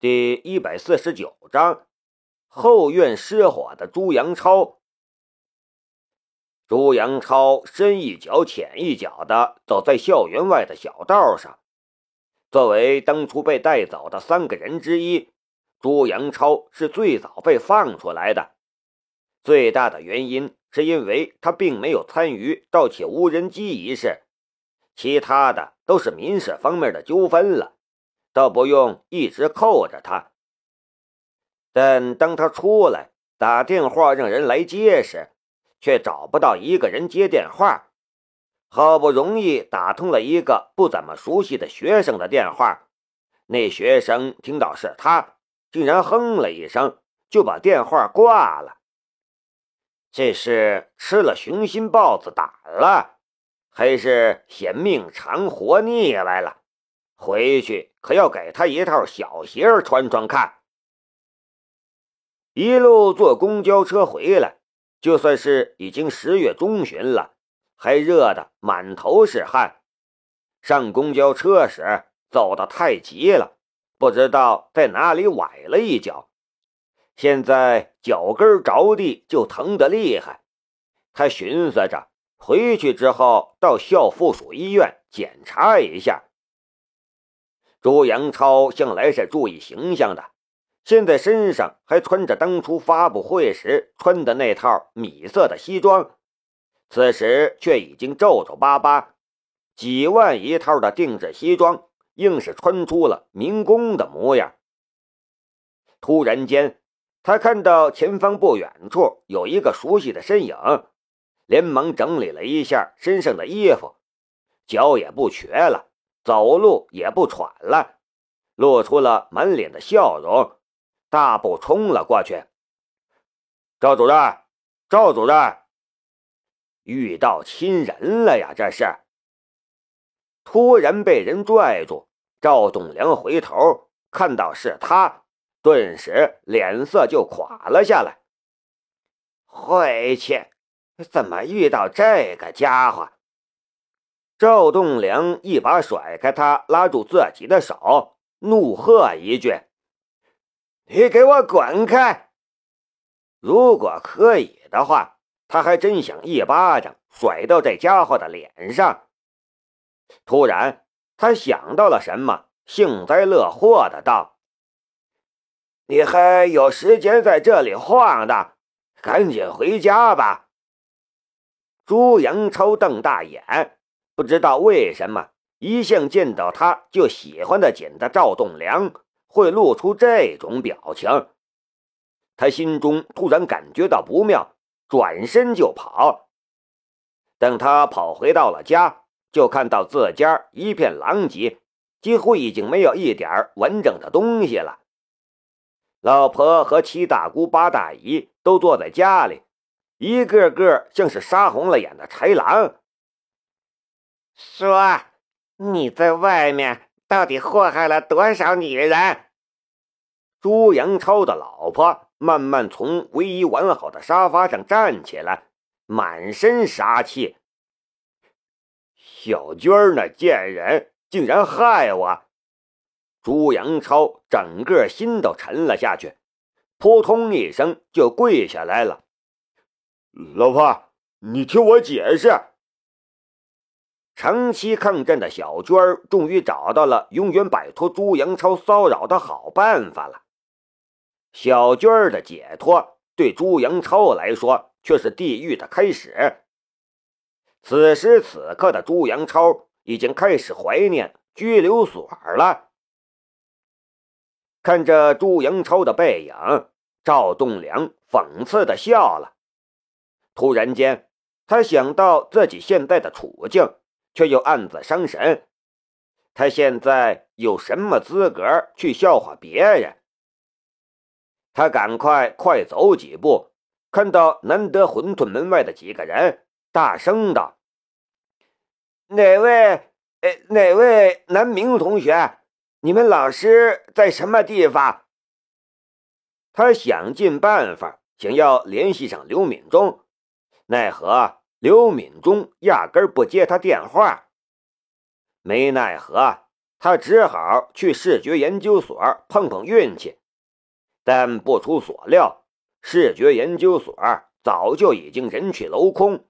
第一百四十九章后院失火的朱阳超。朱阳超深一脚浅一脚的走在校园外的小道上。作为当初被带走的三个人之一，朱阳超是最早被放出来的。最大的原因是因为他并没有参与盗窃无人机一事，其他的都是民事方面的纠纷了。倒不用一直扣着他，但当他出来打电话让人来接时，却找不到一个人接电话。好不容易打通了一个不怎么熟悉的学生的电话，那学生听到是他，竟然哼了一声，就把电话挂了。这是吃了雄心豹子胆了，还是嫌命长活腻歪了？回去可要给他一套小鞋穿穿看。一路坐公交车回来，就算是已经十月中旬了，还热得满头是汗。上公交车时走得太急了，不知道在哪里崴了一脚，现在脚跟着地就疼得厉害。他寻思着回去之后到校附属医院检查一下。朱阳超向来是注意形象的，现在身上还穿着当初发布会时穿的那套米色的西装，此时却已经皱皱巴巴。几万一套的定制西装，硬是穿出了民工的模样。突然间，他看到前方不远处有一个熟悉的身影，连忙整理了一下身上的衣服，脚也不瘸了。走路也不喘了，露出了满脸的笑容，大步冲了过去。赵主任，赵主任，遇到亲人了呀！这是。突然被人拽住，赵栋梁回头看到是他，顿时脸色就垮了下来。晦气，怎么遇到这个家伙？赵栋梁一把甩开他拉住自己的手，怒喝一句：“你给我滚开！”如果可以的话，他还真想一巴掌甩到这家伙的脸上。突然，他想到了什么，幸灾乐祸的道：“你还有时间在这里晃荡？赶紧回家吧！”朱阳超瞪大眼。不知道为什么，一向见到他就喜欢的紧的赵栋梁会露出这种表情。他心中突然感觉到不妙，转身就跑。等他跑回到了家，就看到自家一片狼藉，几乎已经没有一点完整的东西了。老婆和七大姑八大姨都坐在家里，一个个像是杀红了眼的豺狼。说，你在外面到底祸害了多少女人？朱阳超的老婆慢慢从唯一完好的沙发上站起来，满身杀气。小娟儿那贱人竟然害我！朱阳超整个心都沉了下去，扑通一声就跪下来了。老婆，你听我解释。长期抗战的小娟儿终于找到了永远摆脱朱阳超骚扰的好办法了。小娟儿的解脱对朱阳超来说却是地狱的开始。此时此刻的朱阳超已经开始怀念拘留所了。看着朱阳超的背影，赵栋梁讽刺的笑了。突然间，他想到自己现在的处境。却又暗自伤神，他现在有什么资格去笑话别人？他赶快快走几步，看到难得馄饨门外的几个人，大声道：“哪位？哎，哪位南明同学？你们老师在什么地方？”他想尽办法想要联系上刘敏忠，奈何。刘敏忠压根不接他电话，没奈何，他只好去视觉研究所碰碰运气。但不出所料，视觉研究所早就已经人去楼空，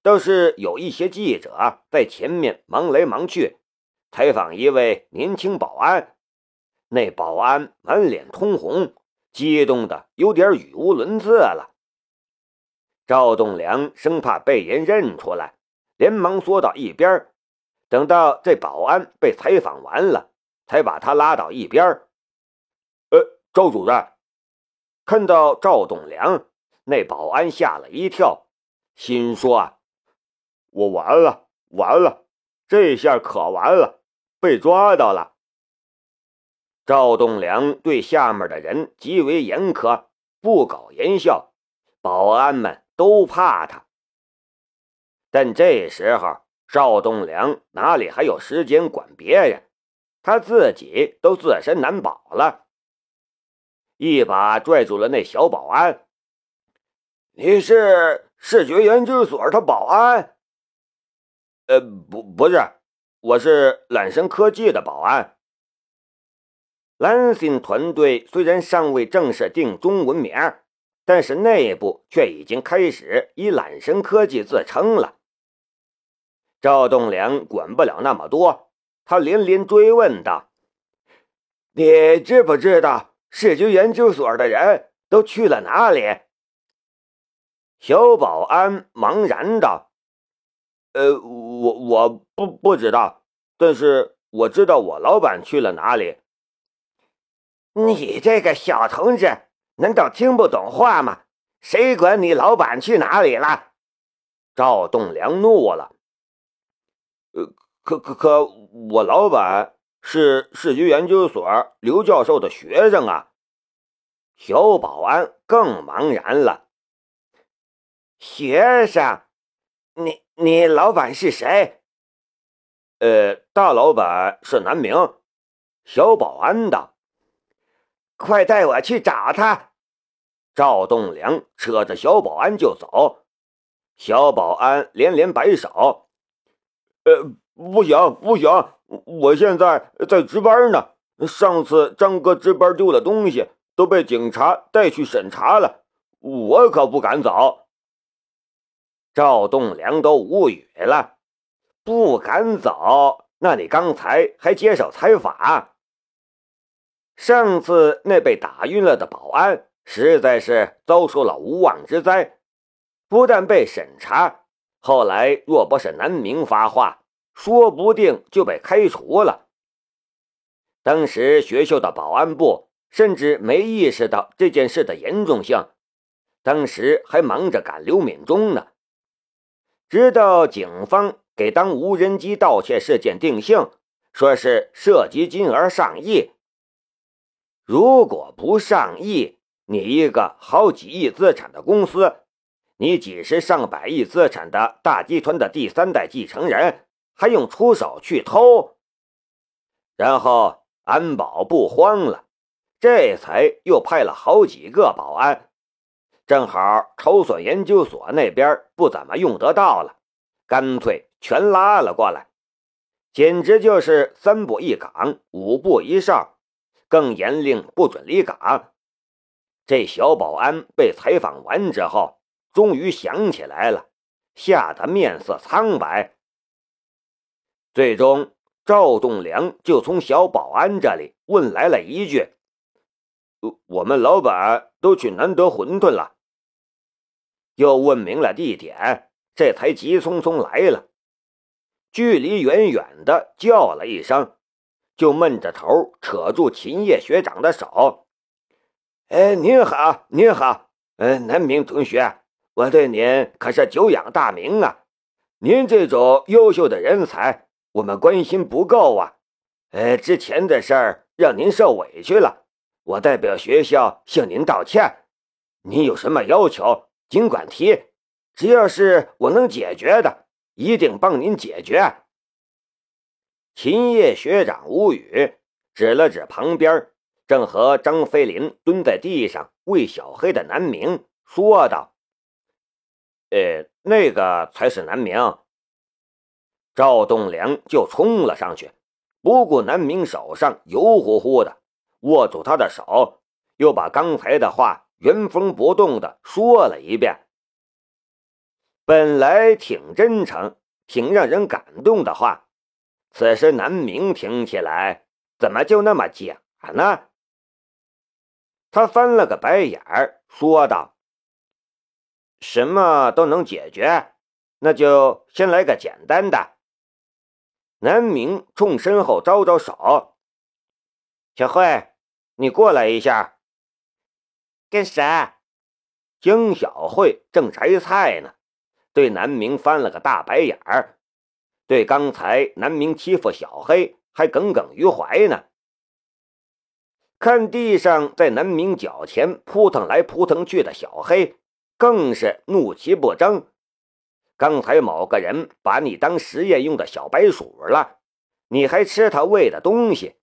倒是有一些记者在前面忙来忙去，采访一位年轻保安。那保安满脸通红，激动的有点语无伦次了。赵栋梁生怕被人认出来，连忙缩到一边。等到这保安被采访完了，才把他拉到一边。呃，赵主任看到赵栋梁，那保安吓了一跳，心说：“啊，我完了，完了，这下可完了，被抓到了。”赵栋梁对下面的人极为严苛，不苟言笑，保安们都怕他。但这时候。赵栋梁哪里还有时间管别人？他自己都自身难保了，一把拽住了那小保安。你是视觉研究所的保安？呃，不，不是，我是揽生科技的保安。蓝星团队虽然尚未正式定中文名，但是内部却已经开始以揽生科技自称了。赵栋梁管不了那么多，他连连追问道：“你知不知道市局研究所的人都去了哪里？”小保安茫然道：“呃，我我不不知道，但是我知道我老板去了哪里。”你这个小同志，难道听不懂话吗？谁管你老板去哪里了？赵栋梁怒了。呃，可可可，我老板是市局研究所刘教授的学生啊！小保安更茫然了。学生？你你老板是谁？呃，大老板是南明。小保安道：“快带我去找他！”赵栋梁扯着小保安就走。小保安连连摆手。呃，不行不行，我现在在值班呢。上次张哥值班丢了东西，都被警察带去审查了，我可不敢走。赵栋梁都无语了，不敢走？那你刚才还接受采访？上次那被打晕了的保安，实在是遭受了无妄之灾，不但被审查。后来若不是南明发话，说不定就被开除了。当时学校的保安部甚至没意识到这件事的严重性，当时还忙着赶刘敏忠呢。直到警方给当无人机盗窃事件定性，说是涉及金额上亿。如果不上亿，你一个好几亿资产的公司。你几十上百亿资产的大集团的第三代继承人，还用出手去偷？然后安保不慌了，这才又派了好几个保安。正好筹损研究所那边不怎么用得到了，干脆全拉了过来，简直就是三步一岗，五步一哨，更严令不准离岗。这小保安被采访完之后。终于想起来了，吓得面色苍白。最终，赵栋梁就从小保安这里问来了一句：“我们老板都去难得馄饨了。”又问明了地点，这才急匆匆来了。距离远远的叫了一声，就闷着头扯住秦叶学长的手：“哎，您好，您好，嗯，南明同学。”我对您可是久仰大名啊！您这种优秀的人才，我们关心不够啊！呃，之前的事儿让您受委屈了，我代表学校向您道歉。您有什么要求，尽管提，只要是我能解决的，一定帮您解决。秦叶学长无语，指了指旁边正和张飞林蹲在地上喂小黑的南明，说道。呃，那个才是南明。赵栋梁就冲了上去，不顾南明手上油乎乎的，握住他的手，又把刚才的话原封不动的说了一遍。本来挺真诚、挺让人感动的话，此时南明听起来怎么就那么假呢？他翻了个白眼儿，说道：“什么都能解决，那就先来个简单的。”南明冲身后招招手：“小慧，你过来一下。”跟谁？江小慧正摘菜呢。对南明翻了个大白眼儿，对刚才南明欺负小黑还耿耿于怀呢。看地上在南明脚前扑腾来扑腾去的小黑，更是怒其不争。刚才某个人把你当实验用的小白鼠了，你还吃他喂的东西？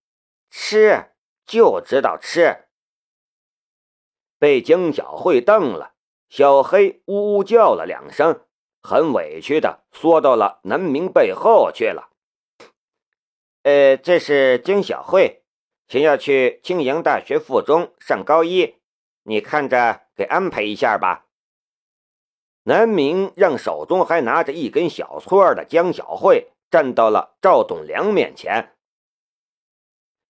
吃就知道吃。被江小慧瞪了，小黑呜呜叫了两声。很委屈的缩到了南明背后去了。呃，这是江小慧，想要去青阳大学附中上高一，你看着给安排一下吧。南明让手中还拿着一根小撮儿的江小慧站到了赵栋梁面前。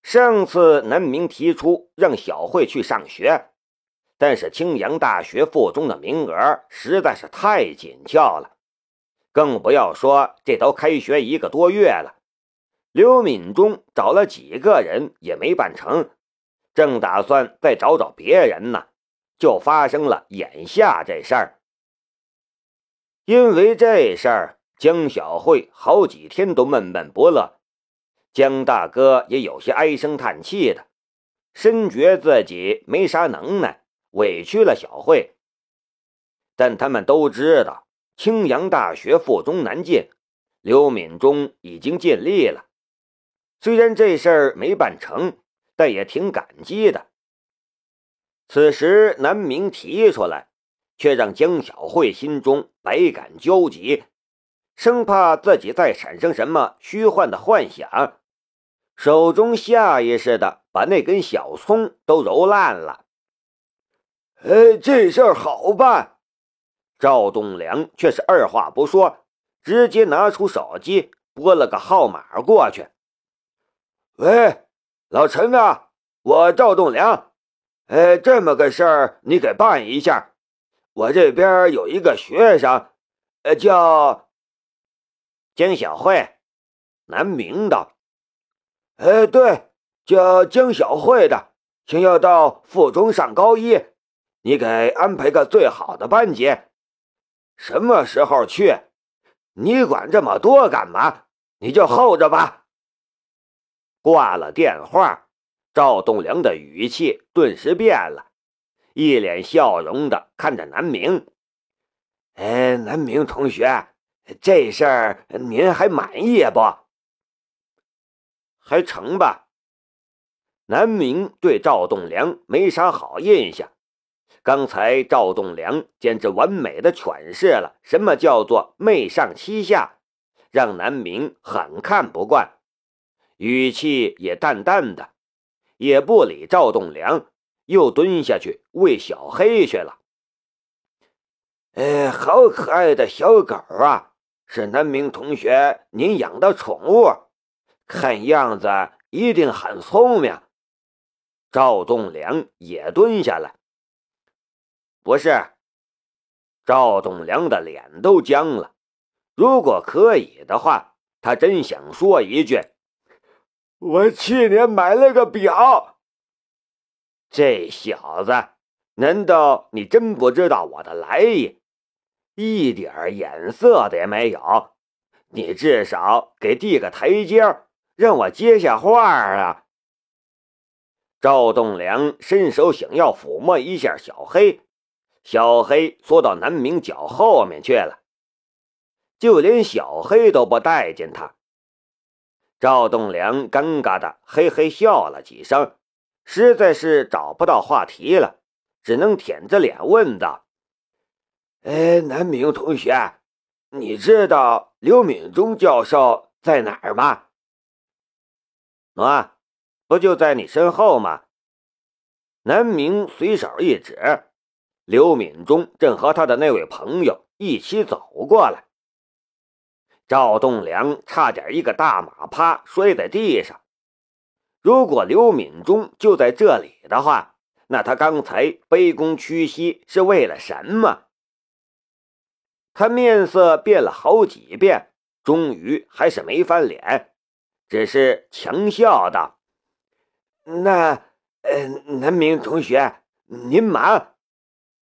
上次南明提出让小慧去上学。但是青阳大学附中的名额实在是太紧俏了，更不要说这都开学一个多月了，刘敏中找了几个人也没办成，正打算再找找别人呢，就发生了眼下这事儿。因为这事儿，江小慧好几天都闷闷不乐，江大哥也有些唉声叹气的，深觉自己没啥能耐。委屈了小慧，但他们都知道青阳大学附中难进，刘敏中已经尽力了。虽然这事儿没办成，但也挺感激的。此时南明提出来，却让江小慧心中百感交集，生怕自己再产生什么虚幻的幻想，手中下意识的把那根小葱都揉烂了。哎，这事儿好办。赵栋梁却是二话不说，直接拿出手机拨了个号码过去。喂，老陈啊，我赵栋梁。哎，这么个事儿，你给办一下。我这边有一个学生，呃，叫江小慧，南明的。哎，对，叫江小慧的，想要到附中上高一。你给安排个最好的班级，什么时候去？你管这么多干嘛？你就候着吧。挂了电话，赵栋梁的语气顿时变了，一脸笑容的看着南明。哎，南明同学，这事儿您还满意不？还成吧。南明对赵栋梁没啥好印象。刚才赵栋梁简直完美的诠释了什么叫做媚上欺下，让南明很看不惯，语气也淡淡的，也不理赵栋梁，又蹲下去喂小黑去了。哎，好可爱的小狗啊！是南明同学您养的宠物，看样子一定很聪明。赵栋梁也蹲下来。不是，赵栋梁的脸都僵了。如果可以的话，他真想说一句：“我去年买了个表。”这小子，难道你真不知道我的来意？一点眼色的也没有。你至少给递个台阶，让我接下话啊！赵栋梁伸手想要抚摸一下小黑。小黑缩到南明脚后面去了，就连小黑都不待见他。赵栋梁尴尬的嘿嘿笑了几声，实在是找不到话题了，只能舔着脸问道：“哎，南明同学，你知道刘敏中教授在哪儿吗？”喏，不就在你身后吗？南明随手一指，刘敏忠正和他的那位朋友一起走过来。赵栋梁差点一个大马趴摔在地上。如果刘敏忠就在这里的话，那他刚才卑躬屈膝是为了什么？他面色变了好几遍，终于还是没翻脸，只是强笑道：“那，呃，南明同学，您忙。”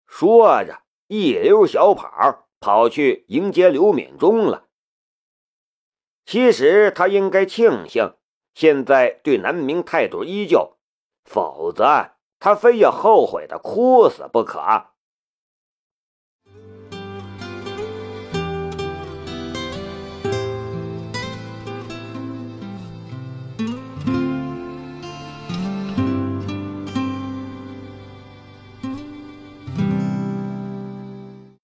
说着，一溜小跑跑去迎接刘敏忠了。其实他应该庆幸，现在对南明态度依旧，否则他非要后悔的哭死不可。